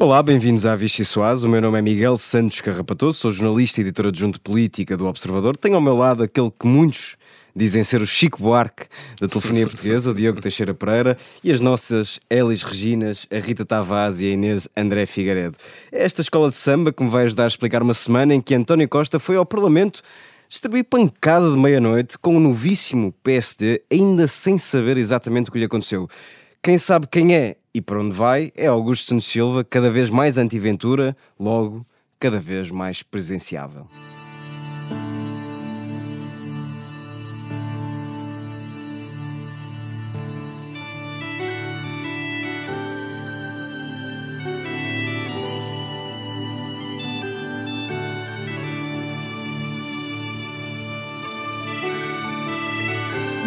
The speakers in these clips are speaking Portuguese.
Olá, bem-vindos à Vichy Soaz. O meu nome é Miguel Santos Carrapatoso, sou jornalista e editor adjunto de política do Observador. Tenho ao meu lado aquele que muitos dizem ser o Chico Buarque da telefonia portuguesa, o Diogo Teixeira Pereira, e as nossas Elis Reginas, a Rita Tavares e a Inês André Figueiredo. É esta escola de samba que me vai ajudar a explicar uma semana em que António Costa foi ao Parlamento distribuir pancada de meia-noite com o novíssimo PSD, ainda sem saber exatamente o que lhe aconteceu. Quem sabe quem é e para onde vai é Augusto Santos Silva, cada vez mais anti-Ventura, logo cada vez mais presenciável.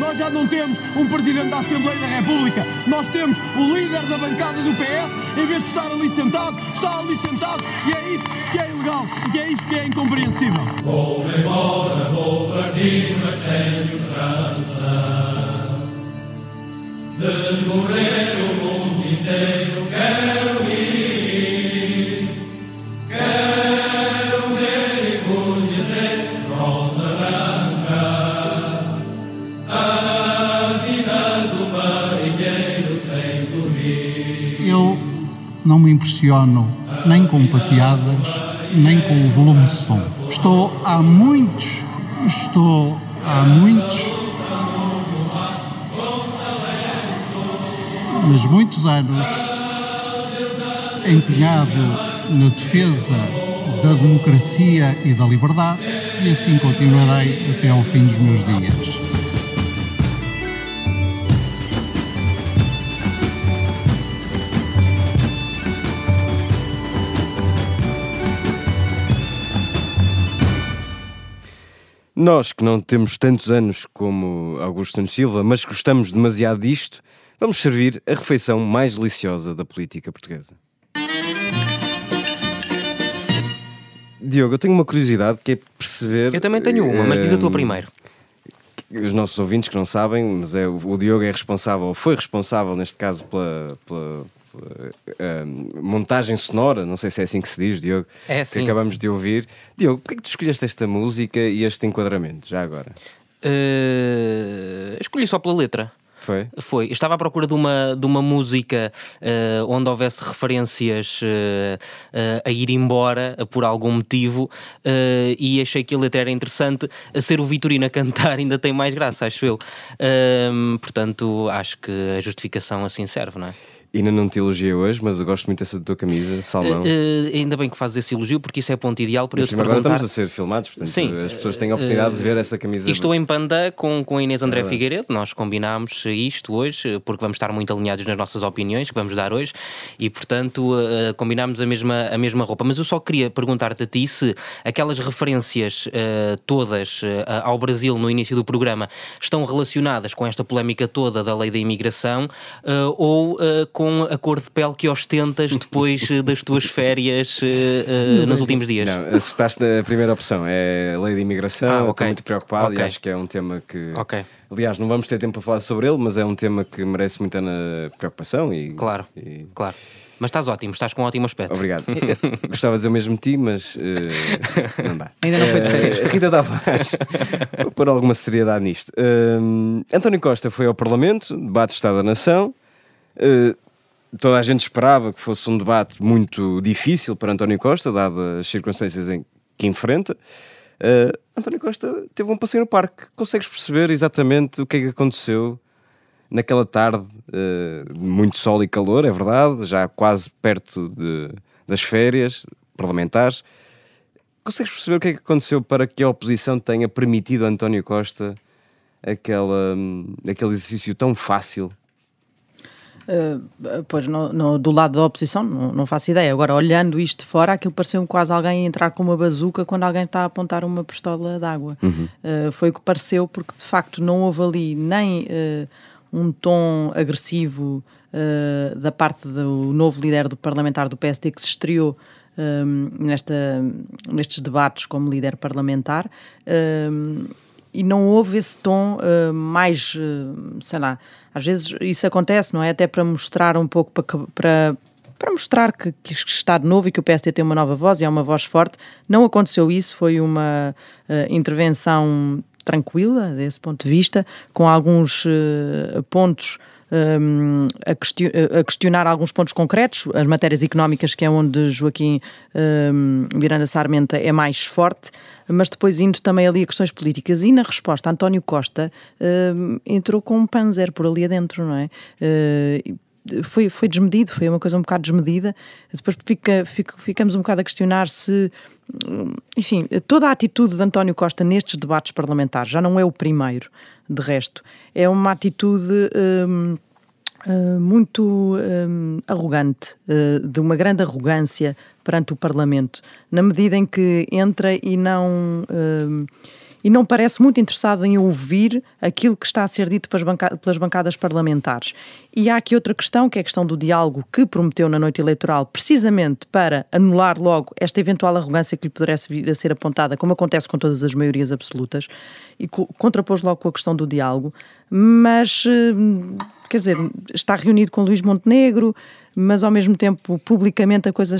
Nós já não temos um Presidente da Assembleia da República. Nós temos o líder da bancada do PS, em vez de estar ali sentado, está ali sentado. E é isso que é ilegal. E é isso que é incompreensível. Vou embora, vou partir, mas tenho esperança de correr o mundo inteiro. Impressiono nem com pateadas, nem com o volume de som. Estou há muitos, estou há muitos, mas muitos anos empenhado na defesa da democracia e da liberdade e assim continuarei até ao fim dos meus dias. Nós que não temos tantos anos como Augusto Santos Silva, mas gostamos demasiado disto, vamos servir a refeição mais deliciosa da política portuguesa. Diogo, eu tenho uma curiosidade que é perceber. Eu também tenho uma, mas diz a tua hum, primeiro. Os nossos ouvintes que não sabem, mas é, o Diogo é responsável, ou foi responsável neste caso, pela, pela- pela, hum, montagem sonora, não sei se é assim que se diz, Diogo, É, que acabamos de ouvir. Diogo, porquê é que tu escolheste esta música e este enquadramento, já agora? Eh, escolhi só pela letra. Foi? Foi. Eu Estava à procura de uma, de uma música eh, onde houvesse referências eh, eh, a ir embora eh, por algum motivo eh, e achei que a letra era interessante. A ser o Vitorino a cantar ainda tem mais graça, acho eu. Ahm, portanto, acho que a justificação assim serve, não é? Ainda não te elogiei hoje, mas eu gosto muito dessa tua camisa, salmão. Eh, eh, ainda bem que fazes esse elogio, porque isso é ponto ideal para eu te cima, agora perguntar. estamos a ser filmados, portanto Sim. as pessoas têm a oportunidade de ver essa camisa. E estou em Panda com, com a Inês André Verdade. Figueiredo. Nós combinámos isto hoje, porque vamos estar muito alinhados nas nossas opiniões que vamos dar hoje e, portanto, eh, combinámos a mesma, a mesma roupa. Mas eu só queria perguntar-te a ti se aquelas referências eh, todas eh, ao Brasil no início do programa estão relacionadas com esta polémica toda da lei da imigração eh, ou eh, com a cor de pele que ostentas depois eh, das tuas férias eh, nos últimos dias. Não, acertaste na primeira opção, é a lei de imigração. Ah, eu ok. Estou muito preocupado Ok. e acho que é um tema que. Ok. Aliás, não vamos ter tempo para falar sobre ele, mas é um tema que merece muita preocupação e. Claro, e- claro. Mas estás ótimo, estás com um ótimo aspecto. Obrigado. Gostava de dizer o mesmo de ti, mas eh, não dá. Ainda não foi de férias. Rita Tavares, vou pôr alguma seriedade nisto. Hum, António Costa foi ao Parlamento, debate de Estado da Nação. Eh, toda a gente esperava que fosse um debate muito difícil para António Costa, dadas as circunstâncias em que enfrenta. Eh, António Costa teve um passeio no parque. Consegues perceber exatamente o que é que aconteceu naquela tarde, eh, muito sol e calor, é verdade, já quase perto de- das férias parlamentares. Consegues perceber o que é que aconteceu para que a oposição tenha permitido a António Costa aquela, hum, aquele exercício tão fácil? Uh, pois, no, no- do lado da oposição, não, não faço ideia. Agora, olhando isto de fora, aquilo pareceu-me quase alguém entrar com uma bazuca quando alguém está a apontar uma pistola de água. Uh, foi o que pareceu, porque de facto não houve ali nem uh, um tom agressivo da parte do novo líder do parlamentar do PSD que se estreou um, nesta, nestes debates como líder parlamentar. Um, e não houve esse tom uh, mais, uh, sei lá, às vezes isso acontece, não é? Até para mostrar um pouco, para, para, para mostrar que, que está de novo e que o PSD tem uma nova voz e é uma voz forte. Não aconteceu isso, foi uma uh, intervenção tranquila desse ponto de vista, com alguns pontos um, a, a, questionar alguns pontos concretos, as matérias económicas, que é onde Joaquim um, Miranda Sarmenta é mais forte, mas depois indo também ali a questões políticas. E na resposta, António Costa um, entrou com um panzer por ali adentro, não é? Uh, foi, foi desmedido, foi uma coisa um bocado desmedida. Depois fica, fica, ficamos um bocado a questionar se, enfim, toda a atitude de António Costa nestes debates parlamentares já não é o primeiro, de resto, é uma atitude. Hum, hum, muito hum, arrogante, uh, de uma grande arrogância perante o Parlamento, na medida em que entra e não e não parece muito interessado em ouvir aquilo que está a ser dito pelas, bancadas, pelas bancadas parlamentares. E há aqui outra questão, que é a questão do diálogo que prometeu na noite eleitoral, precisamente para anular logo esta eventual arrogância que lhe pudesse vir a ser apontada, como acontece com todas as maiorias absolutas, e contrapôs logo com a questão do diálogo, mas, hum, quer dizer, está reunido com Luís Montenegro, mas ao mesmo tempo publicamente a coisa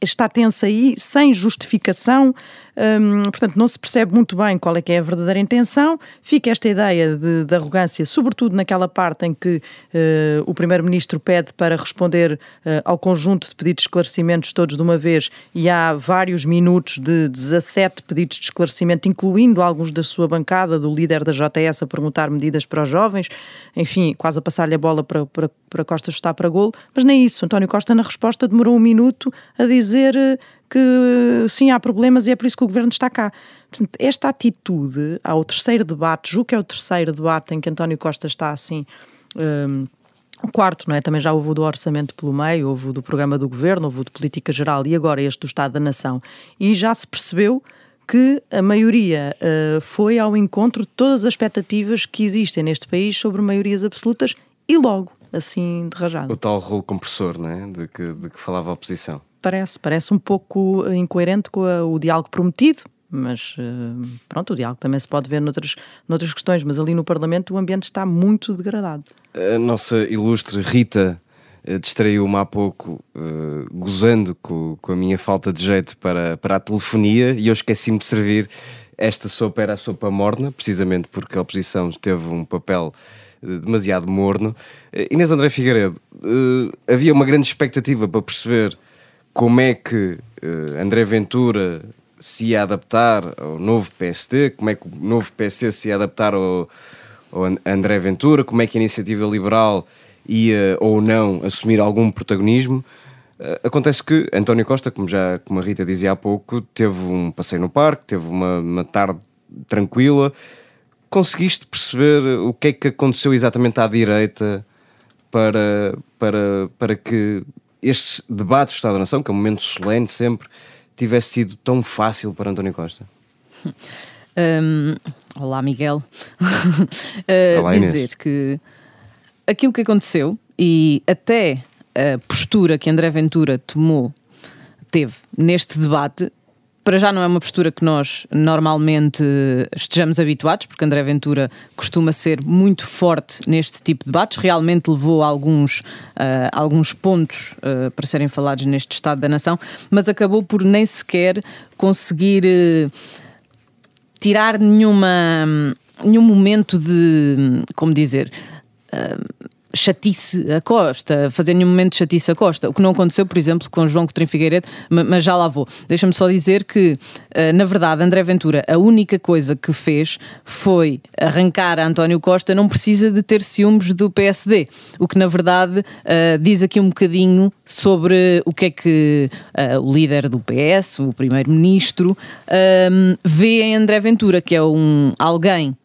está tensa aí, sem justificação, hum, portanto não se percebe muito bem qual é que é a verdadeira intenção, fica esta ideia de, de arrogância, sobretudo naquela parte em que uh, o Primeiro-Ministro pede para responder uh, ao conjunto de pedidos de esclarecimentos todos de uma vez e há vários minutos de 17 pedidos de esclarecimento, incluindo alguns da sua bancada, do líder da JS a perguntar medidas para os jovens, enfim, quase a passar-lhe a bola para, para, para Costa chutar para golo, mas nem isso. António Costa, na resposta, demorou um minuto a dizer eh, que sim, há problemas e é por isso que o governo está cá. Portanto, esta atitude ao terceiro debate, julgo que é o terceiro debate em que António Costa está assim. Um, o quarto, não é? Também já houve o do orçamento pelo meio, houve o do programa do governo, houve o de política geral e agora este do Estado da Nação. E já se percebeu que a maioria uh, foi ao encontro de todas as expectativas que existem neste país sobre maiorias absolutas e logo assim de rajado. O tal rolo compressor, não é? De que, de que falava a oposição. Parece, parece um pouco incoerente com a, o diálogo prometido, mas eh, pronto, o diálogo também se pode ver noutras, noutras questões, mas ali no Parlamento o ambiente está muito degradado. A nossa ilustre Rita eh, distraiu-me há pouco, uh, gozando com, com a minha falta de jeito para, para a telefonia, e eu esqueci-me de servir esta sopa, era a sopa morna, precisamente porque a oposição teve um papel demasiado morno. Eh, Inês André Figueiredo, havia uma grande expectativa para perceber como é que uh, André Ventura se ia adaptar ao novo PSD, como é que o novo PSD se ia adaptar ao, ao André Ventura, como é que a iniciativa liberal ia ou não assumir algum protagonismo. Uh, acontece que António Costa, como já como a Rita dizia há pouco, teve um passeio no parque, teve uma, uma tarde tranquila, conseguiste perceber o que é que aconteceu exatamente à direita para, para, para que este debate do Estado da Nação, que é um momento solene sempre, tivesse sido tão fácil para António Costa? Um, olá, Miguel. uh, olá, dizer que aquilo que aconteceu e até a postura que André Ventura tomou, teve neste debate, para já não é uma postura que nós normalmente estejamos habituados, porque André Ventura costuma ser muito forte neste tipo de debates. Realmente levou alguns, uh, alguns pontos uh, para serem falados neste Estado da Nação, mas acabou por nem sequer conseguir uh, tirar nenhuma, nenhum momento de. Como dizer? Chatice a Costa, fazer nenhum momento de chatice a Costa, o que não aconteceu, por exemplo, com João Coutinho Figueiredo, mas já lá vou. Deixa-me só dizer que, eh, na verdade, André Ventura, a única coisa que fez foi arrancar a António Costa, não precisa de ter ciúmes do PSD, o que, na verdade, eh, diz aqui um bocadinho sobre o que é que eh, o líder do PS, o primeiro-ministro, vê em André Ventura, que é um alguém,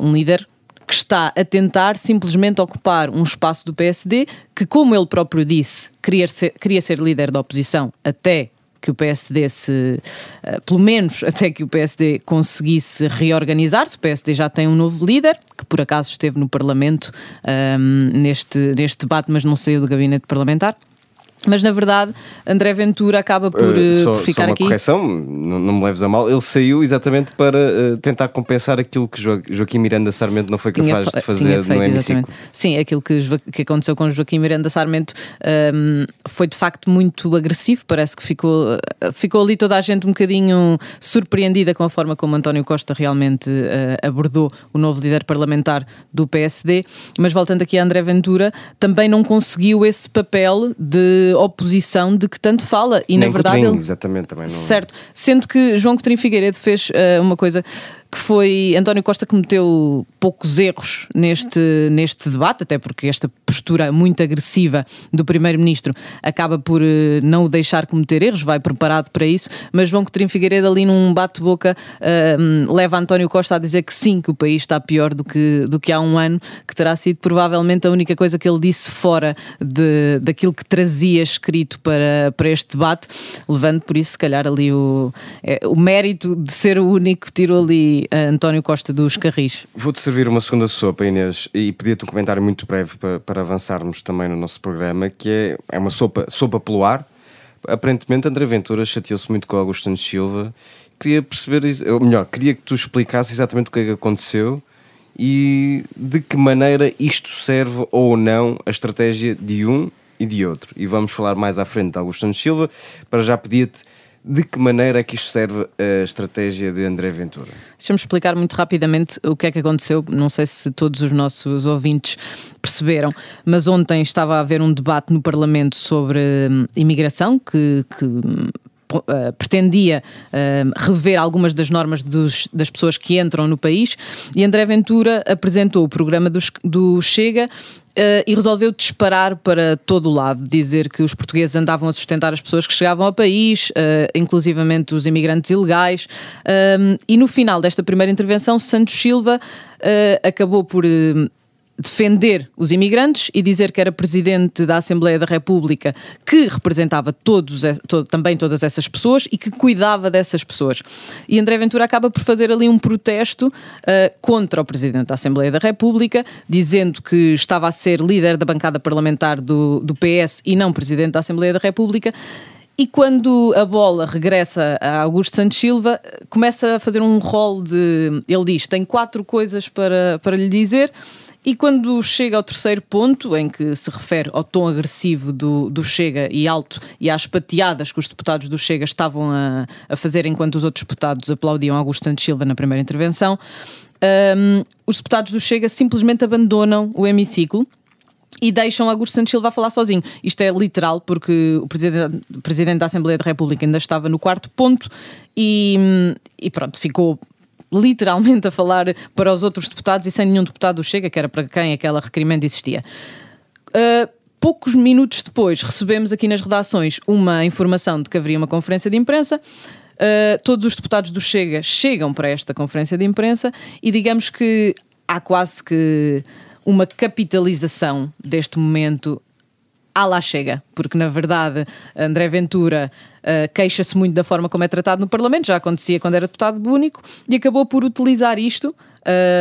um líder que está a tentar simplesmente ocupar um espaço do PSD que, como ele próprio disse, queria ser, queria ser líder da oposição até que o PSD se, uh, pelo menos até que o PSD conseguisse reorganizar-se. O PSD já tem um novo líder, que por acaso esteve no Parlamento um, ehm, neste, neste debate, mas não saiu do gabinete parlamentar. Mas na verdade, André Ventura acaba por, uh, só, por ficar só uma aqui. correção, não, não, me leves a mal. Ele saiu exatamente para uh, tentar compensar aquilo que jo Joaquim Miranda Sarmento não foi capaz tinha, de fazer feito, no hemiciclo. Sim, aquilo que, que, aconteceu com Joaquim Miranda Sarmento um, foi de facto muito agressivo. Parece que ficou, ficou ali toda a gente um bocadinho surpreendida com a forma como António Costa realmente uh, abordou o novo líder parlamentar do PSD. Mas voltando aqui a André Ventura, também não conseguiu esse papel de oposição de que tanto fala. E Nem na verdade. Coutinho, ele... exatamente, também não... Certo. Sendo que João Coutinho Figueiredo fez uh, uma coisa que foi António Costa cometeu poucos erros neste, neste debate, até porque esta postura muito agressiva do Primeiro-Ministro acaba por eh, não o deixar cometer erros, vai preparado para isso, mas João Coutinho Figueiredo ali num bate-boca uh, leva António Costa a dizer que sim, que o país está pior do que, do que há um ano, que terá sido provavelmente a única coisa que ele disse fora de, daquilo que trazia escrito para, para este debate, levando por isso se calhar ali o, é, o mérito de ser o único que tirou ali António Costa dos Carris. Vou-te servir uma segunda sopa, Inês, e pedir-te um comentário muito breve para, para, avançarmos também no nosso programa, que é, é uma sopa, sopa pelo ar. Aparentemente, André Ventura chateou-se muito com Augusto Santos Silva. Queria perceber, ou melhor, queria que tu explicasses exatamente o que é que aconteceu e de que maneira isto serve ou não a estratégia de um e de outro. E vamos falar mais à frente de Augusto Santos Silva. Para já pedir-te de que maneira é que isto serve a estratégia de André Ventura? Deixa-me explicar muito rapidamente o que é que aconteceu. Não sei se todos os nossos ouvintes perceberam, mas ontem estava a haver um debate no Parlamento sobre hum, imigração que, que Uh, pretendia uh, rever algumas das normas dos, das pessoas que entram no país e André Ventura apresentou o programa do, do Chega Uh, e resolveu disparar para todo o lado, dizer que os portugueses andavam a sustentar as pessoas que chegavam ao país, uh, inclusivamente os imigrantes ilegais. Uh, e no final desta primeira intervenção, Santos Silva acabou por defender os imigrantes e dizer que era presidente da Assembleia da República que representava todos, to, também todas essas pessoas e que cuidava dessas pessoas. E André Ventura acaba por fazer ali um protesto uh, contra o presidente da Assembleia da República, dizendo que estava a ser líder da bancada parlamentar do, do PS e não presidente da Assembleia da República. E quando a bola regressa a Augusto Santos Silva, começa a fazer um rol de. Ele diz: tem quatro coisas para, para lhe dizer e quando chega ao terceiro ponto, em que se refere ao tom agressivo do, do Chega e alto e às pateadas que os deputados do Chega estavam a, a fazer enquanto os outros deputados aplaudiam Augusto Santos Silva na primeira intervenção, um, os deputados do Chega simplesmente abandonam o hemiciclo e deixam Augusto Santos Silva a falar sozinho. Isto é literal, porque o presidente, presidente da Assembleia da República ainda estava no quarto ponto e, e pronto, ficou literalmente a falar para os outros deputados e sem nenhum deputado do Chega, que era para quem aquela requerimento existia. Uh, poucos minutos depois recebemos aqui nas redações uma informação de que haveria uma conferência de imprensa. Uh, todos os deputados do Chega chegam para esta conferência de imprensa e digamos que há quase que uma capitalização deste momento à lá chega, porque na verdade André Ventura uh, queixa-se muito da forma como é tratado no Parlamento, já acontecia quando era deputado único, e acabou por utilizar isto.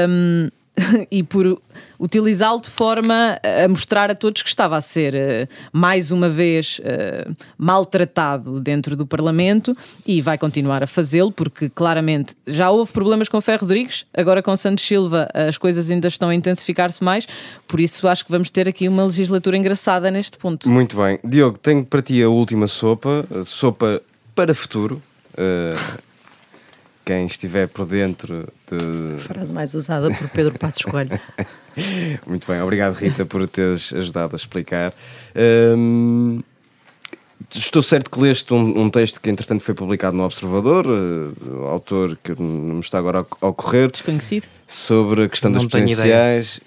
Um, e por utilizá-lo de forma a mostrar a todos que estava a ser uh, mais uma vez uh, maltratado dentro do Parlamento e vai continuar a fazê-lo porque claramente já houve problemas com Ferro Rodrigues, agora com Santos Silva as coisas ainda estão a intensificar-se mais, por isso acho que vamos ter aqui uma legislatura engraçada neste ponto. Muito bem. Diogo, tenho para ti a última sopa, sopa para futuro. Uh quem estiver por dentro de. Frase mais usada por Pedro Passos Coelho. Muito bem, obrigado Rita por teres ajudado a explicar. Um, estou certo que leste um, um, texto que entretanto foi publicado no Observador, uh, autor que não me está agora a ocorrer. Desconhecido. Sobre a questão não das presidenciais,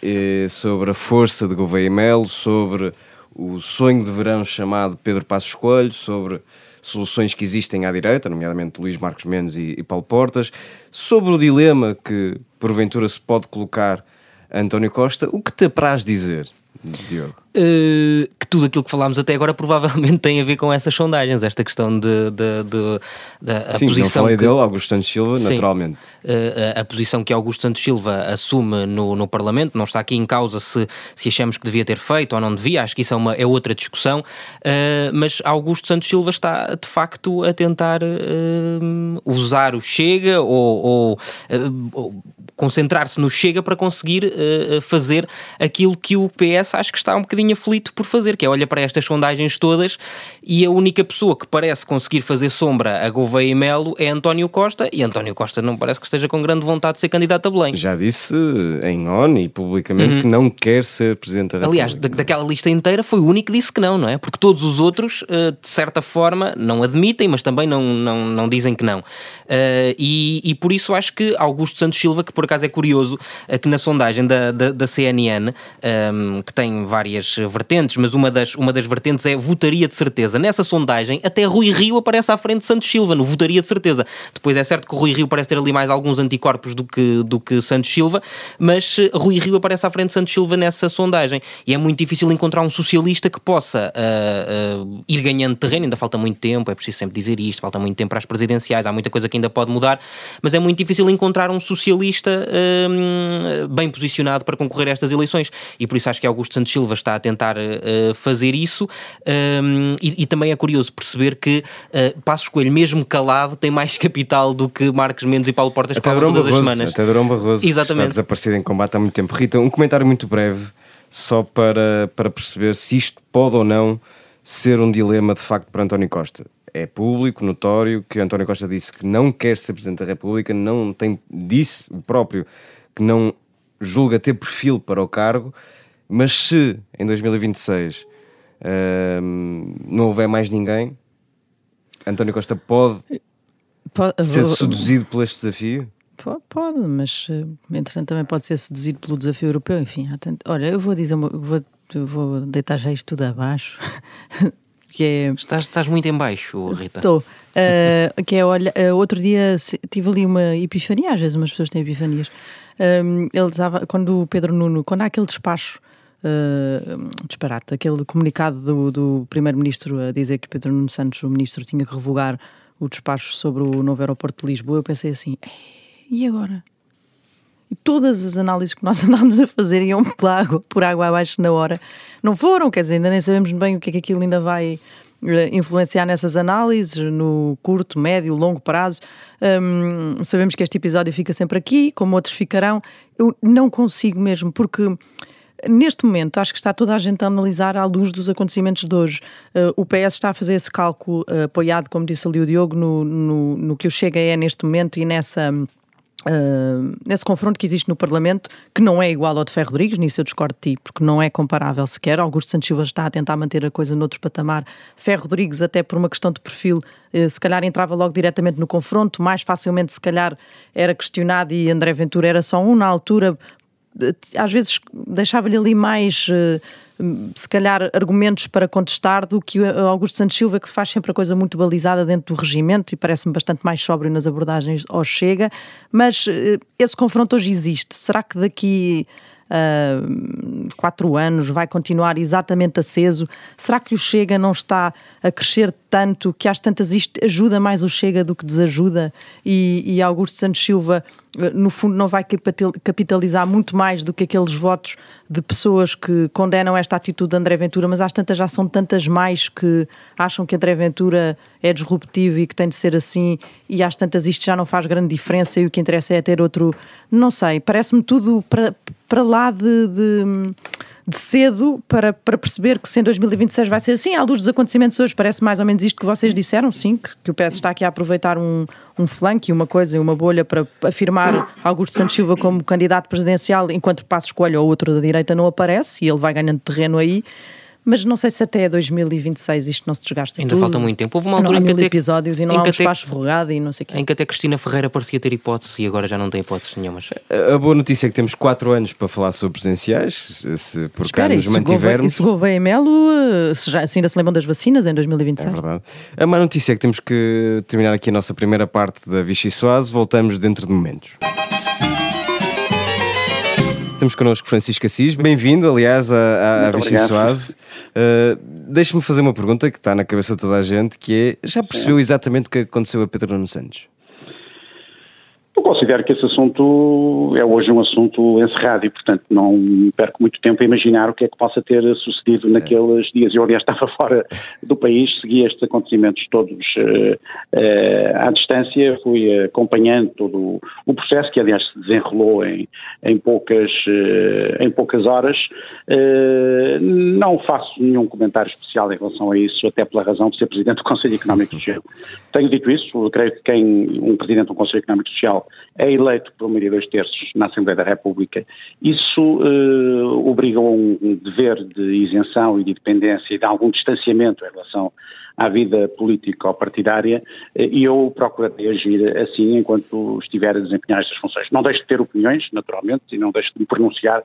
sobre a força de Gouveia Melo, sobre o sonho de verão chamado Pedro Passos Coelho, sobre soluções que existem à direita, nomeadamente Luís Marcos Mendes e, e Paulo Portas, sobre o dilema que porventura se pode colocar a António Costa, o que te apraz dizer, Diogo? Uh, que tudo aquilo que falámos até agora provavelmente tem a ver com essas sondagens, esta questão de, de, de, de a Sim, posição. falei que, dele, Augusto Santos Silva, Sim. naturalmente. Uh, a, a posição que Augusto Santos Silva assume no, no Parlamento, não está aqui em causa se, se achamos que devia ter feito ou não devia, acho que isso é, uma, é outra discussão, uh, mas Augusto Santos Silva está de facto a tentar usar o Chega ou, ou, ou concentrar-se no Chega para conseguir fazer aquilo que o PS acho que está um bocadinho aflito por fazer, que é olha para estas sondagens todas e a única pessoa que parece conseguir fazer sombra a Gouveia e Melo é António Costa e António Costa não parece que esteja com grande vontade de ser candidato a Belém. Já disse em ON e publicamente uhum. que não quer ser Presidente da Aliás, República. da, daquela lista inteira foi o único que disse que não, não é? Porque todos os outros, de certa forma, não admitem, mas também não, não, não dizem que não. E, e por isso acho que Augusto Santos Silva, que por acaso é curioso, que na sondagem da, da, da CNN, um, que tem várias vertentes, mas uma das, uma das vertentes é votaria de certeza. Nessa sondagem, até Rui Rio aparece à frente de Santos Silva, no votaria de certeza. Depois é certo que Rui Rio parece ter ali mais alguns anticorpos do que, do que Santos Silva, mas Rui Rio aparece à frente de Santos Silva nessa sondagem. E é muito difícil encontrar um socialista que possa uh, uh, ir ganhando terreno. Ainda falta muito tempo, é preciso sempre dizer isto, falta muito tempo para as presidenciais, há muita coisa que ainda pode mudar, mas é muito difícil encontrar um socialista uh, bem posicionado para concorrer a estas eleições. E por isso acho que Augusto Santos Silva está a tentar fazer isso. Um, e, e, também é curioso perceber que uh, Passos Coelho, mesmo calado, tem mais capital do que Marcos Mendes e Paulo Portas até falam todas Barroso, as semanas. Até Durão Barroso Exatamente. está desaparecido em combate há muito tempo. Rita, um comentário muito breve, só para, para perceber se isto pode ou não ser um dilema de facto para António Costa. É público, notório, que António Costa disse que não quer ser Presidente da República, não tem, disse o próprio que não julga ter perfil para o cargo, mas se em 2026 uh, não houver mais ninguém, António Costa pode, pode ser seduzido por este desafio? Pode, mas entretanto também pode ser seduzido pelo desafio europeu. Enfim, tanto... olha, eu vou dizer, vou, vou deitar já isto tudo abaixo. que é... estás, estás muito em baixo, Rita. Estou. Uh, que é, olha, uh, outro dia tive ali uma epifania, às vezes umas pessoas têm epifanias. Um, ele estava, quando o Pedro Nuno, quando há aquele despacho Uh, disparate, aquele comunicado do, do Primeiro-Ministro a dizer que Pedro Nuno Santos, o Ministro, tinha que revogar o despacho sobre o novo aeroporto de Lisboa, eu pensei assim, e agora? E todas as análises que nós andámos a fazer iam por água, por água abaixo na hora. Não foram, quer dizer, ainda nem sabemos bem o que é que aquilo ainda vai influenciar nessas análises no curto, médio, longo prazo. Um, sabemos que este episódio fica sempre aqui, como outros ficarão. Eu não consigo mesmo, porque Neste momento, acho que está toda a gente a analisar à luz dos acontecimentos de hoje. Uh, o PS está a fazer esse cálculo uh, apoiado, como disse ali o Diogo, no, no, no que o Chega é neste momento e nessa. Uh, nesse confronto que existe no Parlamento, que não é igual ao de Ferro Rodrigues, nisso eu discordo de ti, porque não é comparável sequer. Augusto Santos Silva está a tentar manter a coisa noutro patamar. Ferro Rodrigues, até por uma questão de perfil, uh, se calhar entrava logo diretamente no confronto, mais facilmente, se calhar, era questionado e André Ventura era só um na altura. Às vezes deixava-lhe ali mais. Uh, se calhar, argumentos para contestar do que Augusto Santos Silva, que faz sempre a coisa muito balizada dentro do regimento e parece-me bastante mais sóbrio nas abordagens ao Chega. Mas esse confronto hoje existe. Será que daqui uh, quatro anos vai continuar exatamente aceso? Será que o Chega não está a crescer tanto que às tantas isto ajuda mais o Chega do que desajuda? E, e Augusto Santos Silva no fundo não vai capitalizar muito mais do que aqueles votos de pessoas que condenam esta atitude de André Ventura, mas às tantas já são tantas mais que acham que André Ventura é disruptivo e que tem de ser assim, e às tantas isto já não faz grande diferença e o que interessa é ter outro, não sei, parece-me tudo para, para lá de, de de cedo para, para perceber que se em 2026 vai ser assim, à luz dos acontecimentos hoje, parece mais ou menos isto que vocês disseram, sim, que, que o PS está aqui a aproveitar um, um flanco e uma coisa e uma bolha para afirmar Augusto Santos Silva como candidato presidencial, enquanto Passo Escolha ou outro da direita não aparece e ele vai ganhando terreno aí mas não sei se até 2026 isto não se desgasta Ainda tudo. falta muito tempo. Houve uma altura não, em que até, episódios e não há um até- espaço verrugado e não sei o quê. em que até Cristina Ferreira parecia ter hipótese e agora já não tem hipóteses nenhumas. A boa notícia é que temos 4 anos para falar sobre presidenciais, se, se por cá nos Gouveia- e mantivermos. se Gouveia e Melo, eh, se, já, se ainda se lembram das vacinas em É 2026? verdade. A má notícia é que temos que terminar aqui a nossa primeira parte da Vichy Soase. Voltamos dentro de momentos. Temos connosco Francisco Assis. Bem-vindo, aliás, à, à Vichy Soase. Uh, Deixe-me fazer uma pergunta que está na cabeça de toda a gente, que é, já percebeu exatamente o que aconteceu a Pedro Nuno Santos? Eu considero que esse assunto é hoje um assunto encerrado e, portanto, não perco muito tempo a imaginar o que é que possa ter sucedido naqueles dias. Eu, aliás, estava fora do país, segui estes acontecimentos todos uh, uh, à distância, fui acompanhando todo o processo, que, aliás, se desenrolou em, em, poucas, uh, em poucas horas. não faço nenhum comentário especial em relação a isso, até pela razão de ser Presidente do Conselho Económico Social. Tenho dito isso, creio que quem, um Presidente do Conselho Económico Social é eleito por maioria de dois terços na Assembleia da República, isso uh, obriga a um dever de isenção e de independência e de algum distanciamento em relação à vida política ou partidária eh, e eu procurarei agir assim enquanto estiver a desempenhar estas funções. Não deixo de ter opiniões, naturalmente, e não deixo de me pronunciar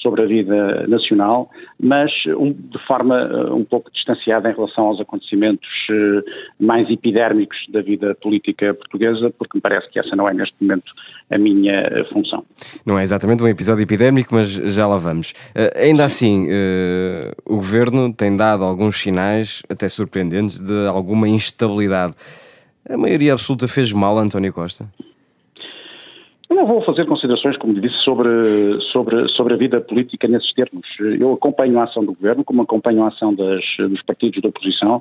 sobre a vida nacional, mas um, de forma uh, um pouco distanciada em relação aos acontecimentos uh, mais epidérmicos da vida política portuguesa, porque me parece que essa não é neste momento a minha função. Não é exatamente um episódio epidémico, mas já lá vamos. ainda assim, o governo tem dado alguns sinais, até surpreendentes, de alguma instabilidade. A maioria absoluta fez mal a António Costa? Eu não vou fazer considerações, como lhe disse, sobre, sobre, sobre a vida política nesses termos. Eu acompanho a ação do governo, como acompanho a ação das, dos partidos da oposição.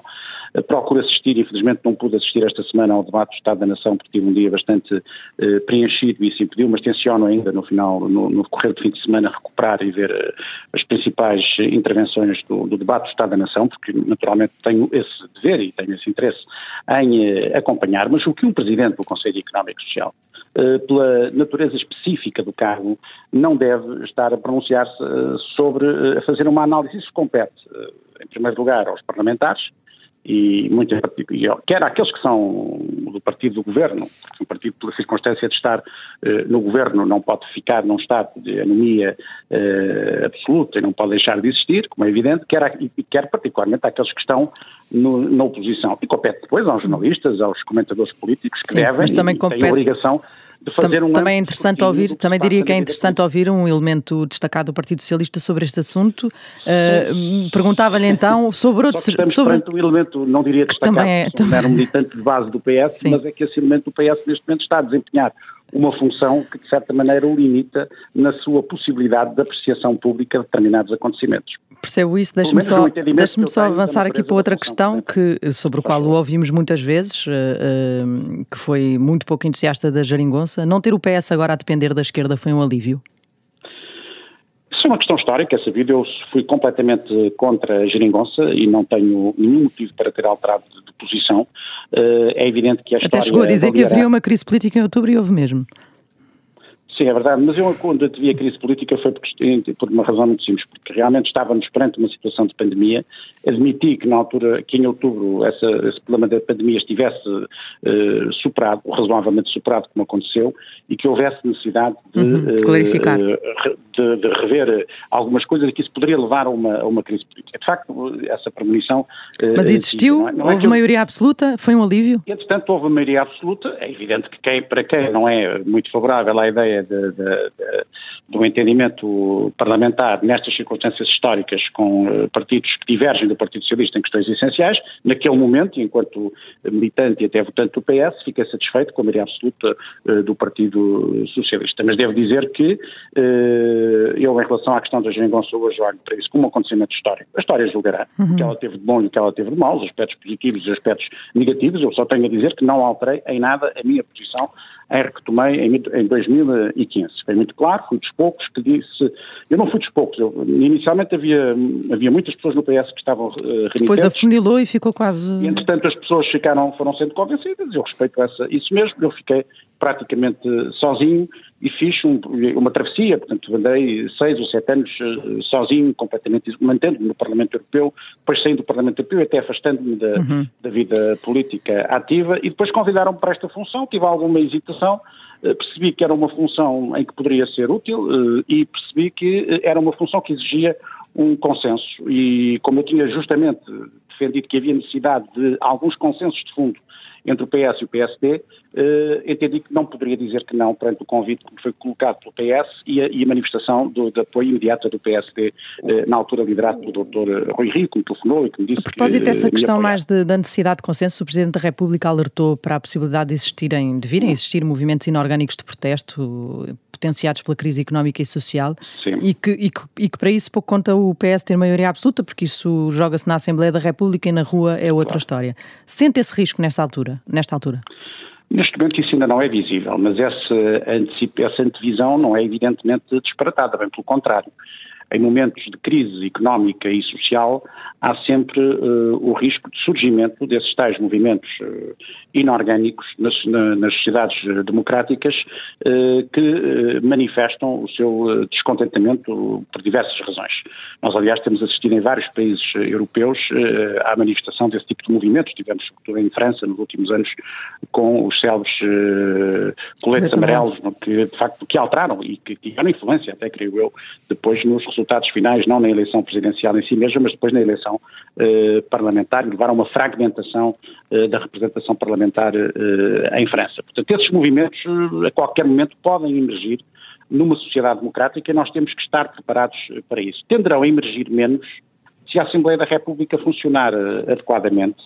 Procuro assistir, infelizmente não pude assistir esta semana ao debate do Estado da Nação, porque tive um dia bastante eh, preenchido e isso impediu, mas tenciono ainda no final, no, no decorrer do fim de semana, recuperar e ver eh, as principais intervenções do, do, debate do Estado da Nação, porque naturalmente tenho esse dever e tenho esse interesse em eh, acompanhar. Mas o que um Presidente do Conselho Económico e Social eh, pela natureza específica do cargo, não deve estar a pronunciar-se eh, sobre, eh, a fazer uma análise. Isso compete, em primeiro lugar, aos parlamentares, e muito quer aqueles que são do partido do governo, porque um partido pela circunstância de estar eh, no governo não pode ficar num estado de anomia eh, absoluta e não pode deixar de existir, como é evidente, quer, e quer particularmente àqueles que estão no, na oposição. E compete depois aos jornalistas, aos comentadores políticos que Sim, devem mas também e compete... têm a obrigação de fazer um também é interessante ouvir também diria que é interessante ouvir um elemento destacado do Partido Socialista sobre este assunto. Uh, perguntava-lhe então sobre outros sobre um elemento não diria destacado também é, também... era um militante de base do PS Sim. mas é que esse elemento do PS neste momento está a desempenhar uma função que, de certa maneira, o limita na sua possibilidade de apreciação pública de determinados acontecimentos. Percebo isso. Deixe-me só, deixe só avançar aqui para outra questão que, sobre o qual o ouvimos muitas vezes, uh, uh, que foi muito pouco entusiasta da Jaringonça. Não ter o PS agora a depender da esquerda foi um alívio? Isso é uma questão histórica, é sabido. Eu fui completamente contra a Geringonça e não tenho nenhum motivo para ter alterado de, posição. Uh, é evidente que a Até chegou a dizer que haveria uma crise política em outubro e houve mesmo. Sim, é verdade, mas eu quando vi a crise política foi por uma razão muito simples, porque realmente estávamos perante uma situação de pandemia, admiti que na altura, que em outubro essa, esse problema da pandemia estivesse uh, superado, razoavelmente superado como aconteceu, e que houvesse necessidade de, uhum, de clarificar. Uh, de, de, rever algumas coisas e que isso poderia levar a uma, a uma crise política. De facto, essa premonição... Uh, mas existiu? Não é, não é houve eu... maioria absoluta? Foi um alívio? Entretanto, houve maioria absoluta. É evidente que quem, para quem não é muito favorável à ideia de, de, de, do entendimento parlamentar nestas circunstâncias históricas com uh, partidos que divergem do Partido Socialista em questões essenciais, naquele momento, enquanto militante e até votante do PS, fiquei satisfeito com a maioria absoluta do Partido Socialista. Mas devo dizer que uh, eu, em relação à questão da geringonça, hoje olho para isso como um acontecimento histórico. A história julgará uhum. o que ela teve de bom e o que ela teve de mau, os aspectos positivos e os aspectos negativos. Eu só tenho a dizer que não alterei em nada a minha posição em que tomei em, em 2015. Foi muito claro, fui dos poucos que disse. Eu não fui dos poucos, eu, inicialmente havia, havia muitas pessoas no PS que estavam uh, renitentes. Depois afunilou e ficou quase. E, entretanto, as pessoas ficaram, foram sendo convencidas, eu respeito essa, isso mesmo, eu fiquei praticamente sozinho e fiz um, uma travessia, portanto andei seis ou sete anos uh, sozinho, completamente mantendo-me no Parlamento Europeu, depois saindo do Parlamento Europeu até afastando-me da, uhum. da, vida política ativa e depois convidaram-me para esta função, tive alguma hesitação, uh, percebi que era uma função em que poderia ser útil uh, e percebi que era uma função que exigia um consenso. E como eu tinha justamente defendido que havia necessidade de alguns consensos de fundo entre o PS e o PSD, eh, entendi que não poderia dizer que não perante o convite que foi colocado pelo PS e a, e a manifestação do, de apoio imediata do PSD, eh, na altura liderado pelo Dr. Rui Rio, que me telefonou e que me disse A propósito que, dessa eh, questão mais de- da necessidade de consenso, o Presidente da República alertou para a possibilidade de existirem, de virem a existir movimentos inorgânicos de protesto eh, potenciados pela crise económica e social e que, e, que, e que para isso pouco conta o PS ter maioria absoluta, porque isso joga-se na Assembleia da República e na rua é outra história. Sente esse risco nesta altura? Nesta altura? Neste momento isso ainda não é visível, mas essa, antecipa- essa antevisão não é evidentemente disparatada, bem pelo contrário. Em momentos de crise económica e social, há sempre eh, o risco de surgimento desses tais movimentos eh, inorgânicos nas, na- nas sociedades eh, democráticas eh, que manifestam o seu descontentamento por diversas razões. Nós, aliás, temos assistido em vários países europeus à manifestação desse tipo de movimentos. Tivemos, sobretudo em França, nos últimos anos, com os célebres coletes amarelos, que, de facto, que alteraram e que tiveram influência, até creio eu, depois nos resultados finais, não na eleição presidencial em si mesma, mas depois na eleição eh, parlamentar, e levaram a uma fragmentação eh, da representação parlamentar eh, em França. Portanto, esses movimentos, eh, a qualquer momento, podem emergir numa sociedade democrática e nós temos que estar preparados eh, para isso. Tenderão a emergir menos se a Assembleia da República funcionar eh, adequadamente,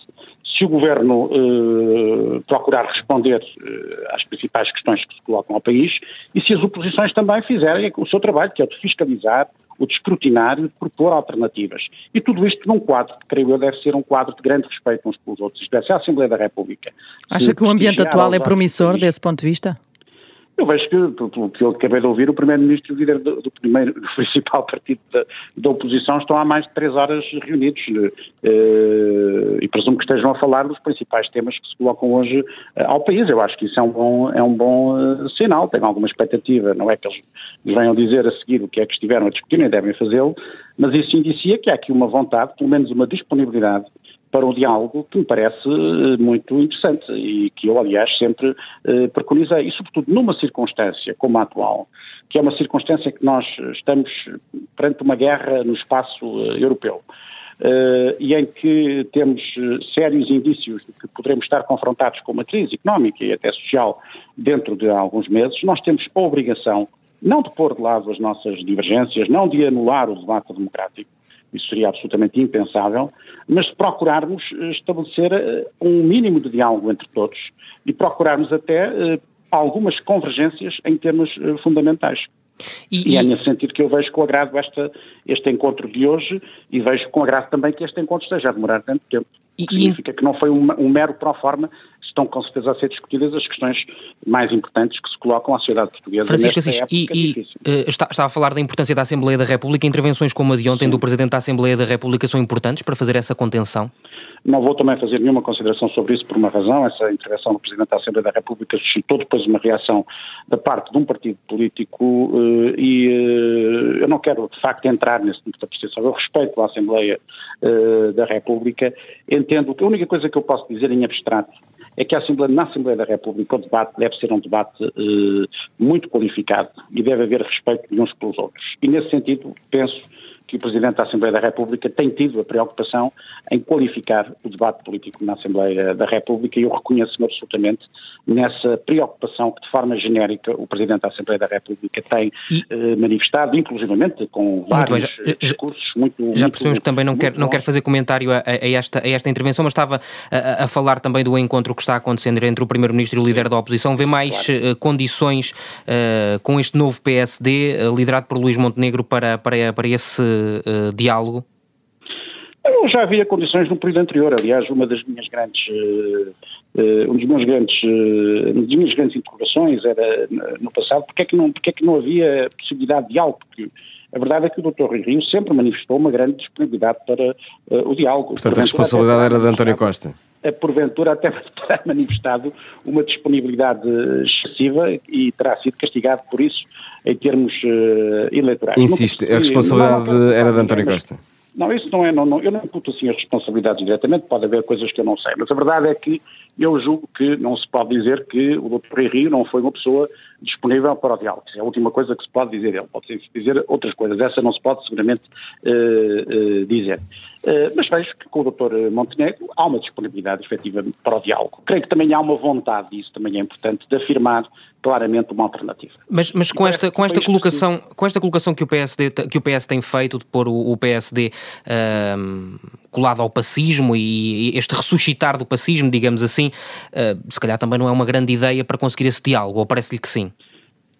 se o Governo eh, procurar responder eh, às principais questões que se colocam ao país e se as oposições também fizerem o seu trabalho, que é o de fiscalizar, o de escrutinar e de propor alternativas. E tudo isto num quadro que, creio eu, deve ser um quadro de grande respeito uns pelos outros. Isto é, se a Assembleia da República... Acha que o ambiente atual é promissor desse ponto de vista? Eu vejo que, pelo que eu acabei de ouvir, o Primeiro-Ministro e o líder do, do primeiro, do principal partido da, da oposição estão há mais de três horas reunidos eh, e presumo que estejam a falar dos principais temas que se colocam hoje eh, ao país. Eu acho que isso é um bom, é um bom eh, sinal, tenho alguma expectativa, não é que eles nos venham dizer a seguir o que é que estiveram a discutir, nem devem fazê-lo, mas isso indicia que há aqui uma vontade, pelo menos uma disponibilidade para o diálogo que me parece eh, muito interessante e que eu, aliás, sempre eh, preconizei. E, sobretudo, numa circunstância como a atual, que é uma circunstância que nós estamos perante uma guerra no espaço eh, europeu. e em que temos sérios indícios de que poderemos estar confrontados com uma crise económica e até social dentro de alguns meses, nós temos a obrigação não de pôr de lado as nossas divergências, não de anular o debate democrático, isso seria absolutamente impensável, mas de procurarmos eh, estabelecer eh, um mínimo de diálogo entre todos e procurarmos até eh, algumas convergências em temas eh, fundamentais. E, E é nesse sentido que eu vejo com agrado esta, este encontro de hoje e vejo com agrado também que este encontro esteja a demorar tanto tempo. E- Significa que não foi um, um mero pro forma, estão com certeza a ser discutidas as questões mais importantes que se colocam à sociedade portuguesa Francisco Assis, e, e, eh, está, está a falar da importância da Assembleia da República. Intervenções como a de ontem do Presidente da Assembleia da República são importantes para fazer essa contenção? Não vou também fazer nenhuma consideração sobre isso por uma razão. Essa intervenção do Presidente da Assembleia da República suscitou depois uma reação da parte de um partido político eh, e eh, eu não quero de facto entrar nesse tipo de apreciação. Eu respeito a Assembleia da República. Entendo que a única coisa que eu posso dizer em abstrato é que Assembleia, na Assembleia da República o debate deve ser um debate eh, muito qualificado e deve haver respeito de uns pelos outros. E nesse sentido penso que o Presidente da Assembleia da República tem tido a preocupação em qualificar o debate político na Assembleia da República e eu reconheço-me absolutamente nessa preocupação que de forma genérica o Presidente da Assembleia da República tem E- eh, manifestado, inclusivamente com vários bem, já- eh, discursos muito Já muito- percebemos que também não quer, muito não quer fazer comentário a, a- esta, a esta intervenção, mas estava a, a falar também do encontro que está acontecendo entre o Primeiro-Ministro e o líder da oposição. Vê mais eh, condições eh, com este novo PSD, eh, liderado por Luís Montenegro, para, para, para esse eh, diálogo? Eu já havia condições no período anterior, aliás, uma das minhas grandes, eh, um dos meus grandes, uma das minhas grandes interrogações era no passado, porque é que não, porque é que não havia possibilidade de diálogo, porque a verdade é que o Dr. Rui Rio sempre manifestou uma grande disponibilidade para eh, o diálogo. Portanto, a responsabilidade até era de António Costa. porventura até terá manifestado uma disponibilidade excessiva e terá sido castigado por isso em termos eh, eleitorais. Insiste, a responsabilidade não, era de António Costa. Não, isso não é, não, não, eu não imputo assim as responsabilidades diretamente, pode haver coisas que eu não sei, mas a verdade é que eu julgo que não se pode dizer que o Dr. Rui Rio não foi uma pessoa disponível para o diálogo. É a última coisa que se pode dizer dele. Pode-se dizer outras coisas. Essa não se pode seguramente uh, uh, dizer. Uh, mas vejo que com o Dr. Montenegro há uma disponibilidade efetiva para o diálogo. Creio que também há uma vontade, e isso também é importante, de afirmar claramente uma alternativa. Mas, mas com, esta, com, esta colocação, com esta colocação que o, PSD, que o PS tem feito de pôr o, o PSD um, colado ao pacismo e, este ressuscitar do pacismo, digamos assim, uh, se calhar também não é uma grande ideia para conseguir esse diálogo, ou parece-lhe que sim?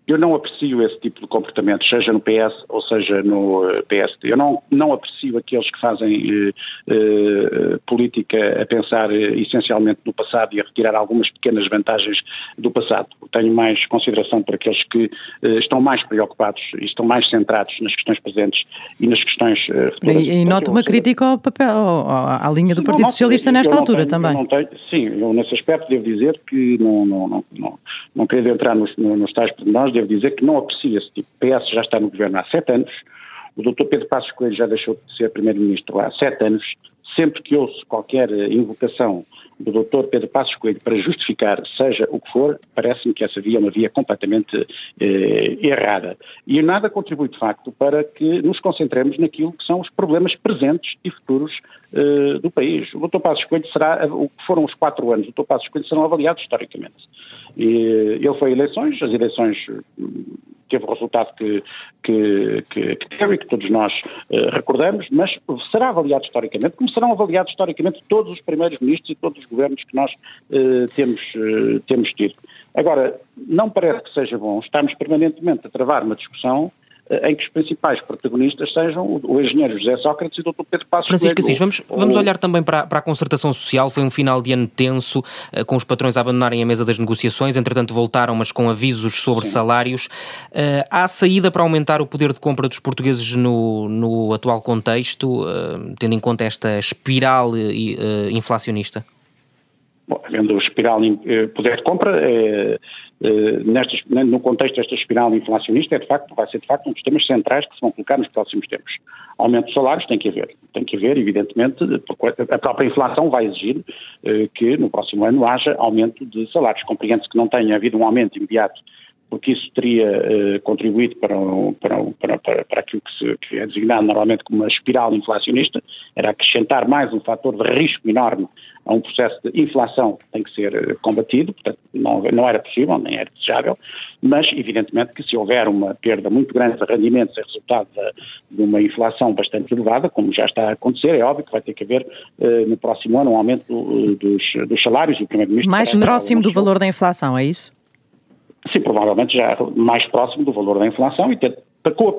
Eu não aprecio esse tipo de comportamento, seja no PS ou seja no eh, PSD. Eu não, não aprecio aqueles que fazem eh, eh, política a pensar eh, essencialmente no passado e a retirar algumas pequenas vantagens do passado. Tenho mais consideração por aqueles que eh, estão mais preocupados e estão mais centrados nas questões presentes e nas questões eh, futuras. E, e noto uma crítica ao papel, à linha do Sim, Partido não, Socialista nesta altura também. tenho- sim, eu nesse aspecto devo dizer que não, não, não, não, não querendo entrar nos, nos tais pormenores, devo dizer que não aprecio esse tipo. O PS já está no governo há sete anos, o Dr. Pedro Passos Coelho já deixou de ser Primeiro-Ministro há sete anos, sempre que ouço qualquer eh, invocação do Dr. Pedro Passos Coelho para justificar seja o que for, parece-me que essa via é uma via completamente eh, errada. E nada contribui, de facto, para que nos concentremos naquilo que são os problemas presentes e futuros eh, do país. O Dr. Passos Coelho será, o que foram os quatro anos do Dr. Passos Coelho serão avaliados historicamente. E ele foi a eleições, as eleições hum, teve o resultado que, que, que, que teve e que todos nós eh, recordamos, mas será avaliado historicamente, como serão avaliados historicamente todos os primeiros ministros e todos os governos que nós eh, temos, eh, temos tido. Agora, não parece que seja bom estarmos permanentemente a travar uma discussão eh, em que os principais protagonistas sejam o, engenheiro José Sócrates e o Dr. Pedro Passos Francisco Coelho. Assis, vamos, vamos olhar também para, para a concertação social. Foi um final de ano tenso, eh, com os patrões a abandonarem a mesa das negociações. Entretanto, voltaram, mas com avisos sobre salários. Eh, há saída para aumentar o poder de compra dos portugueses no, no atual contexto, eh, tendo em conta esta espiral eh, eh, inflacionista? Bom, havendo espiral eh, poder de compra, eh, eh, nestas, no contexto desta espiral inflacionista, é de facto, vai ser de facto um dos temas centrais que se vão colocar nos próximos tempos. Aumento de salários tem que haver, tem que haver, evidentemente, a própria inflação vai exigir eh, que no próximo ano haja aumento de salários. Compreende-se que não tenha havido um aumento imediato porque isso teria eh, contribuído para, o- para, o- para, para, para aquilo que, se, que é designado normalmente como uma espiral inflacionista, era acrescentar mais um fator de risco enorme a um processo de inflação que tem que ser eh, combatido, portanto não, não era possível, nem era desejável, mas evidentemente que se houver uma perda muito grande de rendimentos, é resultado da- de uma inflação bastante elevada, como já está a acontecer, é óbvio que vai ter que haver eh, no próximo ano um aumento dos, dos salários e o Primeiro-Ministro... Mais próximo do valor da inflação, é isso? Sim, provavelmente já mais próximo do valor da inflação e ter,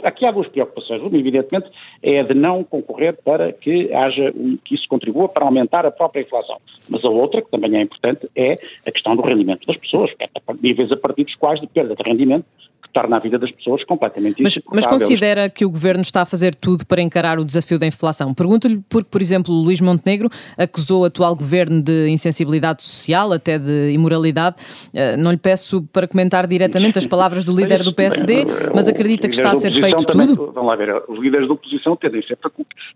aqui há duas preocupações. Uma, evidentemente, é a de não concorrer para que haja um, que isso contribua para aumentar a própria inflação. Mas a outra, que também é importante, é a questão do rendimento das pessoas, que é a níveis a partir dos quais de perda de rendimento torna a vida das pessoas completamente Mas, mas considera que o governo está a fazer tudo para encarar o desafio da inflação? Pergunto-lhe porque, por exemplo, o Luís Montenegro acusou o atual governo de insensibilidade social, até de imoralidade. Eh, Não lhe peço para comentar diretamente as palavras do líder do PSD, mas acredita que está a ser feito tudo? Vamos lá ver, os líderes da oposição tendem sempre, a,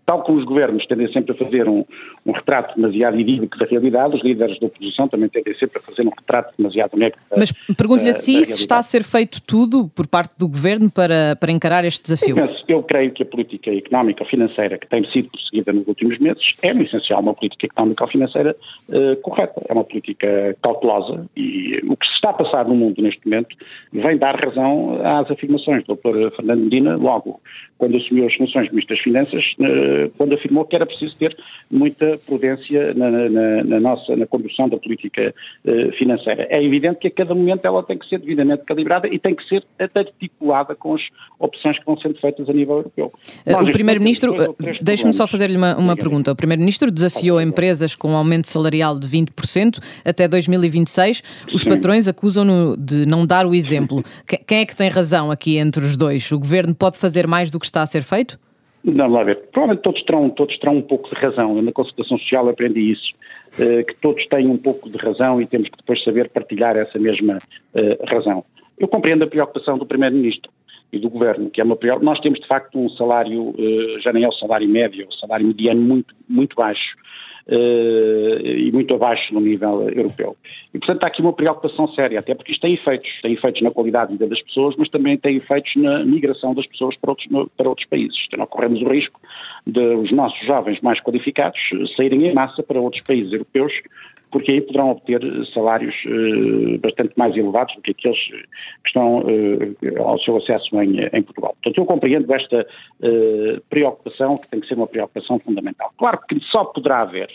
tal como os governos tendem sempre a fazer um, um retrato demasiado idílico da realidade, os líderes da oposição também tendem sempre a fazer um retrato demasiado negro. Mas pergunto-lhe assim se está a ser feito tudo por parte do governo para, para encarar este desafio. Eu, penso- eu creio que a política económica ou financeira que tem sido prosseguida nos últimos meses é, no essencial, uma política económica ou financeira eh, correta. É uma política cautelosa e o que se está a passar no mundo neste momento vem dar razão às afirmações do Dr. Fernando Medina, logo quando assumiu as funções de Ministro das Finanças, eh, quando afirmou que era preciso ter muita prudência na, na- na nossa na condução da política eh, financeira. É evidente que a cada momento ela tem que ser devidamente calibrada e tem que ser articulada com as opções que vão sendo feitas a nível europeu. Eh, Nós, O neste Primeiro-Ministro, eh, deixe-me só fazer-lhe uma, uma pergunta. O Primeiro-Ministro desafiou empresas com um aumento salarial de 20% até 2026. Os Sim. patrões acusam-no de não dar o exemplo. Que- Quem é que tem razão aqui entre os dois? O governo pode fazer mais do que está a ser feito? Não, lá ver. Provavelmente todos terão, todos terão um pouco de razão. Eu na consultação social aprendi isso. eh, que todos têm um pouco de razão e temos que depois saber partilhar essa mesma eh, razão. Eu compreendo a preocupação do Primeiro-Ministro e do Governo, que é uma preocupação. Nós temos, de facto, um salário, eh, já nem é o salário médio, é o salário mediano muito, muito baixo. uh, e muito abaixo no nível europeu. E, portanto, há aqui uma preocupação séria, até porque isto tem efeitos. Tem efeitos na qualidade de vida das pessoas, mas também tem efeitos na migração das pessoas para outros, para outros países. Então, corremos o risco de os nossos jovens mais qualificados saírem em massa para outros países europeus porque aí poderão obter salários uh, bastante mais elevados do que aqueles que estão ao seu acesso em, em, Portugal. Portanto, eu compreendo esta preocupação, que tem que ser uma preocupação fundamental. Claro que só poderá haver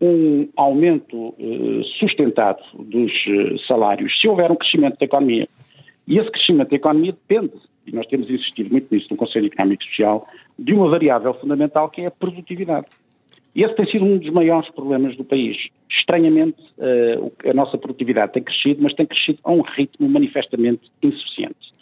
um aumento sustentado dos salários se houver um crescimento da economia. E esse crescimento da economia depende, e nós temos insistido muito nisso no Conselho Económico e Social, de uma variável fundamental que é a produtividade. E esse tem sido um dos maiores problemas do país. Estranhamente, uh, a nossa produtividade tem crescido, mas tem crescido a um ritmo manifestamente insuficiente.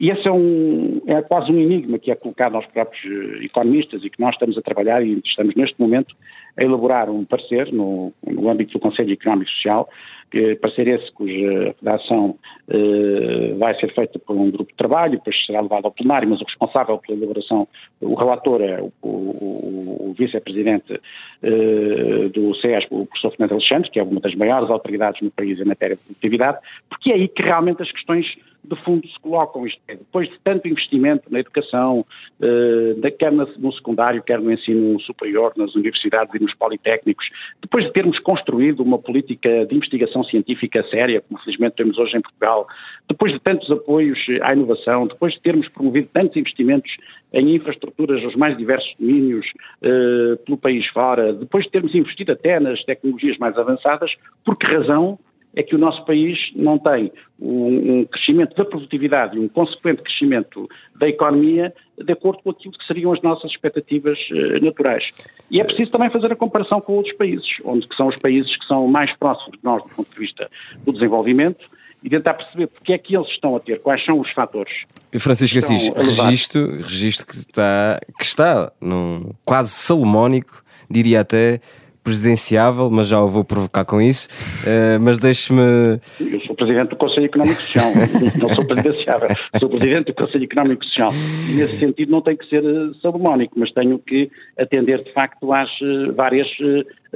E esse é, um, é quase um enigma que é colocado aos próprios eh, economistas e que nós estamos a trabalhar e estamos neste momento a elaborar um parecer no, no âmbito do Conselho Económico e Social que parecer esse cuja redação eh, vai ser feita por um grupo de trabalho, depois será levado ao plenário, mas o responsável pela elaboração, o relator é o, o, o vice-presidente eh, do CES, o professor Fernando Alexandre, que é uma das maiores autoridades no país em matéria de produtividade, porque é aí que realmente as questões de fundo se colocam. Isto é, depois de tanto investimento na educação, eh, quer no secundário, quer no ensino superior, nas universidades e nos politécnicos, depois de termos construído uma política de investigação científica séria, como felizmente temos hoje em Portugal, depois de tantos apoios à inovação, depois de termos promovido tantos investimentos em infraestruturas nos mais diversos domínios eh, pelo país fora, depois de termos investido até nas tecnologias mais avançadas, por que razão é que o nosso país não tem um, um crescimento da produtividade e um consequente crescimento da economia de acordo com aquilo que seriam as nossas expectativas uh, naturais. E é preciso também fazer a comparação com outros países, onde que são os países que são mais próximos de nós do ponto de vista do desenvolvimento e tentar perceber porque é que eles estão a ter, quais são os fatores. Francisco Assis, registro, registro que está, que está num quase salomónico, diria até, presidenciável, mas já o vou provocar com isso. Uh, mas deixe-me. Eu sou presidente do Conselho Económico Social, não sou presidenciável, sou presidente do Conselho Económico Social. E nesse sentido não tenho que ser uh, salomónico, mas tenho que atender de facto às uh, várias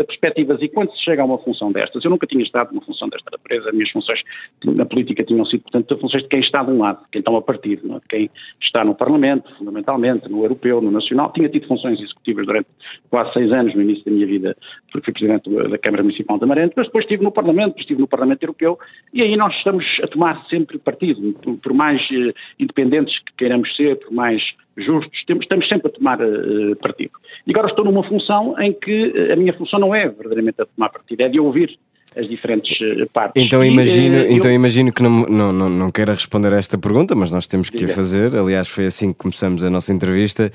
perspectivas. E quando se chega a uma função destas, eu nunca tinha estado numa função desta natureza, as minhas funções na política tinham sido, portanto, funções de quem está de um lado, de quem está a partir, é? de quem está no Parlamento, fundamentalmente, no Europeu, no Nacional. Tinha tido funções executivas durante quase seis anos no início da minha vida, porque fui Presidente da Câmara Municipal de Amarante, mas depois estive no Parlamento, estive no Parlamento Europeu, e aí nós estamos a tomar sempre partido, por, por mais eh, independentes que queiramos ser, por mais justos, temos, estamos sempre a tomar uh, partido. E agora estou numa função em que eh, a minha função não é verdadeiramente a tomar partido, é de ouvir as diferentes uh, partes. Então imagino, e, então eu... imagino que não, não, não, não queira responder a esta pergunta, mas nós temos que a fazer. Aliás, foi assim que começamos a nossa entrevista.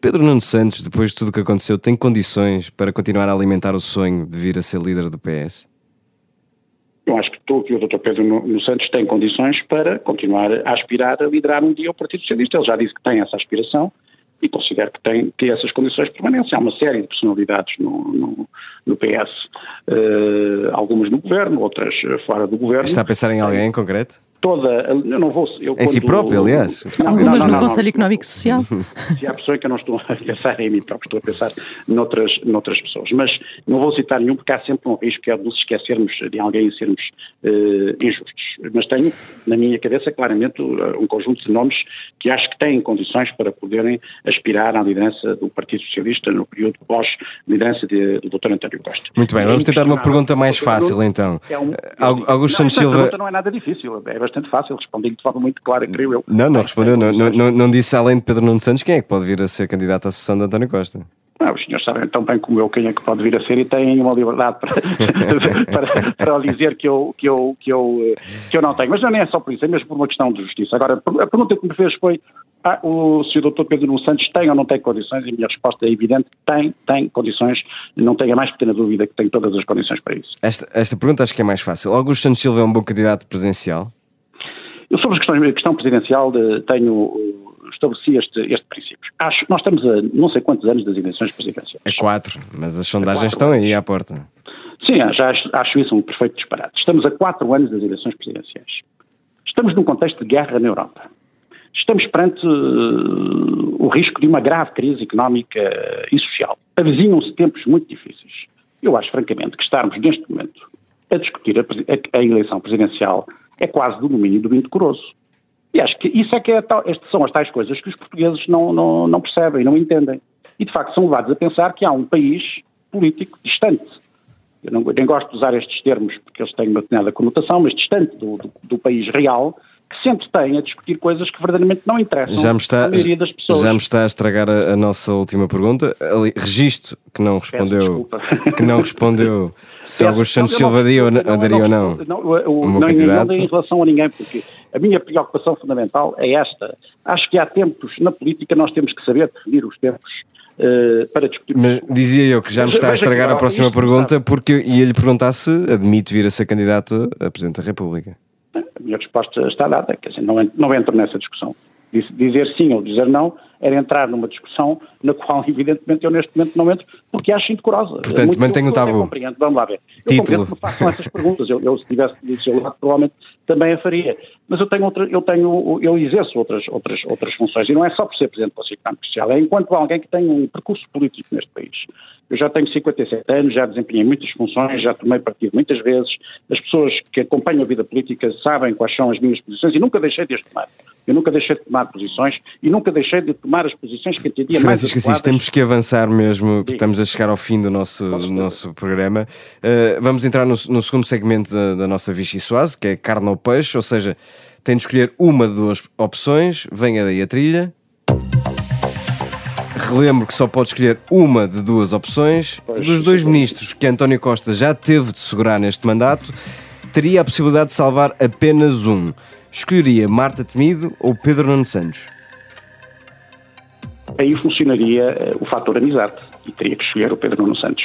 Pedro Nuno Santos, depois de tudo o que aconteceu, tem condições para continuar a alimentar o sonho de vir a ser líder do PS? Eu acho que, tu, que o Dr. Pedro Nuno Santos tem condições para continuar a aspirar a liderar um dia o Partido Socialista. Ele já disse que tem essa aspiração e considero que tem que essas condições permanecem. Há uma série de personalidades no, no, no PS, uh, eh, algumas no governo, outras fora do governo. Está a pensar em alguém em concreto? Toda. Eu não vou. Eu, em si próprio, aliás. Não, Algumas não, não, no Conselho Económico e Social. Se há pessoas que eu não estou a pensar em mim próprio, estou a pensar noutras, noutras pessoas. Mas não vou citar nenhum, porque há sempre um risco, que é de nos esquecermos de alguém e sermos uh, injustos. Mas tenho na minha cabeça, claramente, um conjunto de nomes que acho que têm condições para poderem aspirar à liderança do Partido Socialista no período pós-liderança do Dr. António Costa. Muito bem, vamos tentar uma pergunta mais fácil então. É um, Augusto Santos Silva. A pergunta não é nada difícil, é bastante bastante fácil, respondi de forma muito clara, creio eu. Não, não respondeu, não, não, não, disse além de Pedro Nuno Santos quem é que pode vir a ser candidato à sucessão de António Costa. Não, os senhores sabem tão bem como eu quem é que pode vir a ser e têm uma liberdade para, para, para dizer que eu, que, eu, que, eu, que eu não tenho. Mas não é só por isso, é mesmo por uma questão de justiça. Agora, a pergunta que me fez foi ah, o Sr. Dr. Pedro Nuno Santos tem ou não tem condições? E a minha resposta é evidente, tem, tem condições, não tenho a mais pequena dúvida que tem todas as condições para isso. Esta, esta pergunta acho que é mais fácil. Augusto Santos Silva é um bom candidato presencial? Eu sobre a questão presidencial de, tenho estabeleci este, este princípio. Acho, nós estamos a não sei quantos anos das eleições presidenciais. É quatro, mas as sondagens estão anos. aí à porta. Sim, já acho, acho isso um perfeito disparate. Estamos a quatro anos das eleições presidenciais. Estamos num contexto de guerra na Europa. Estamos perante uh, o risco de uma grave crise económica e social. Avizinham-se tempos muito difíceis. Eu acho, francamente, que estarmos neste momento a discutir a, a, a eleição presidencial é quase do domínio do indecoroso. E acho que isso é que é tal, são as tais coisas que os portugueses não, não, não percebem, não entendem. E de facto são levados a pensar que há um país político distante. Eu não, nem gosto de usar estes termos porque eles têm uma determinada conotação, mas distante do, do, do país real, que sempre tem a discutir coisas que verdadeiramente não interessam já me está, à maioria das pessoas. Já me está a estragar a, a nossa última pergunta. Ali, registro que não respondeu, que não respondeu se Augusto Santos Silva daria ou não. Não, não, não, em relação a ninguém, porque a minha preocupação fundamental é esta. Acho que há tempos na política nós temos que saber definir os tempos Uh, para discutir. Mas dizia eu que já me está a estragar a próxima pergunta, porque ia lhe perguntar se admite vir a ser candidato a Presidente da República. Minha resposta está dada, quer dizer, não, não entro nessa discussão. Dizer sim ou dizer não era entrar numa discussão na qual, evidentemente, eu neste momento não entro, porque acho indecorosa. Portanto, mantenho o tabu. Compreendo. Vamos lá ver. Eu Título. compreendo que me façam essas perguntas. Eu, eu se tivesse seu lado, provavelmente também a faria. Mas eu tenho, outra, eu tenho, eu exerço outras, outras, outras funções, e não é só por ser Presidente do Conselho Económico Social, é enquanto alguém que tem um percurso político neste país. Eu já tenho 57 anos, já desempenhei muitas funções, já tomei partido muitas vezes. As pessoas que acompanham a vida política sabem quais são as minhas posições e nunca deixei de as tomar. Eu nunca deixei de tomar posições e nunca deixei de tomar as posições que entendia mais Francisco Assis, temos que avançar mesmo, porque estamos a chegar ao fim do nosso, do nosso programa. Uh, vamos entrar no, no, segundo segmento da, da nossa Vichy Soase, que é carne ou peixe, ou seja, tem de escolher uma de duas opções, venha daí a trilha. Relembro que só pode escolher uma de duas opções. Dos dois ministros que António Costa já teve de segurar neste mandato, teria a possibilidade de salvar apenas um. Escolheria Marta Temido ou Pedro Nuno Santos? Aí funcionaria uh, o fator amizade e teria que escolher o Pedro Nuno Santos.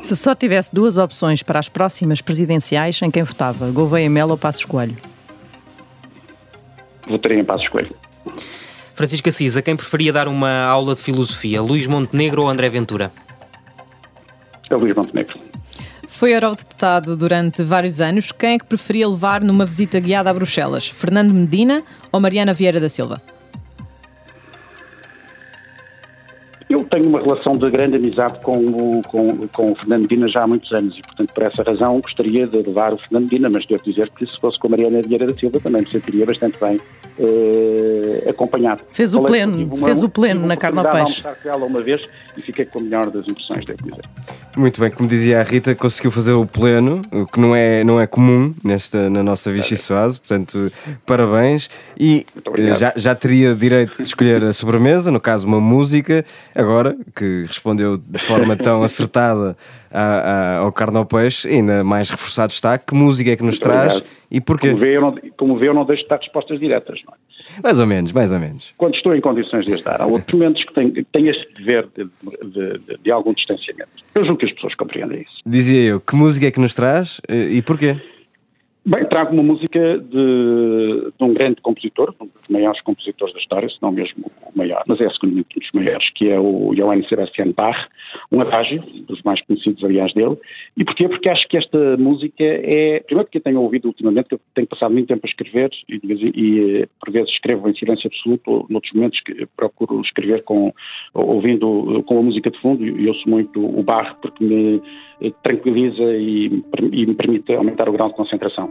Se só tivesse duas opções para as próximas presidenciais, em quem votava? Gouveia Melo ou Passos Coelho? Votaria em Passos Coelho. Francisco Assis, a quem preferia dar uma aula de filosofia? Luís Montenegro ou André Ventura? É Luís Montenegro. Foi eurodeputado durante vários anos. Quem é que preferia levar numa visita guiada a Bruxelas? Fernando Medina ou Mariana Vieira da Silva? Uma relação de grande amizade com o, com, com o Fernando Medina já há muitos anos e, portanto, por essa razão gostaria de levar o Fernando Medina, mas devo dizer que se fosse com a Mariana Vieira da Silva também me sentiria bastante bem eh, acompanhado. Fez o pleno, uma, fez o pleno na carne ao peixe. com ela uma vez e fiquei com a melhor das impressões, devo dizer. Muito bem, como dizia a Rita, conseguiu fazer o pleno, o que não é, não é comum nesta, na nossa Vichy Soase, portanto, parabéns. E eh, já, já teria direito de escolher a sobremesa, no caso uma música, agora que respondeu de forma tão acertada a, a, ao carne ao peixe, ainda mais reforçado está. Que música é que nos Muito traz obrigado. e porquê? Como vê, eu não, como vê, eu não deixo de dar respostas diretas, não é? Mais ou menos, mais ou menos. Quando estou em condições de as dar, há outros momentos que tenho este dever de, de, de, de, algum distanciamento. Eu julgo que as pessoas compreendem isso. Dizia eu, que música é que nos traz e porquê? Bem, trago uma música de, de, um grande compositor, um dos maiores compositores da história, se não mesmo o maior, mas é segundo dos maiores, que é o Johann Sebastian Bach, um adágio, dos mais conhecidos, aliás, dele. E porquê? Porque acho que esta música é, primeiro porque eu tenho ouvido ultimamente, que eu tenho passado muito tempo a escrever, e, e por vezes escrevo em silêncio absoluto, noutros momentos procuro escrever com, ouvindo com a música de fundo, e sou muito o Bach porque me tranquiliza e, e me permite aumentar o grau de concentração.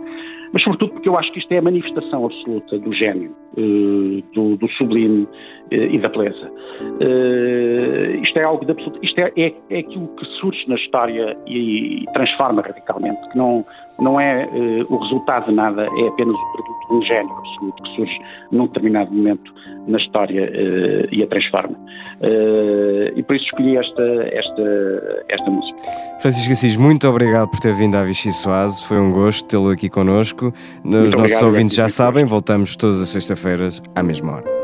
Mas, sobretudo, porque eu acho que isto é a manifestação absoluta do gênio, uh, do, do, sublime uh, e da beleza. Uh, isto é algo de absoluto. Isto é, é, é, aquilo que surge na história e, e transforma radicalmente, que não, não é o resultado de nada, é apenas o produto de um gênio absoluto que surge num determinado momento na história e a transforma. e por isso escolhi esta, esta, esta música. Francisco Assis, muito obrigado por ter vindo à Vichy Soase, foi um gosto tê-lo aqui connosco. Os nossos ouvintes já sabem, voltamos todas as sextas-feiras à mesma hora.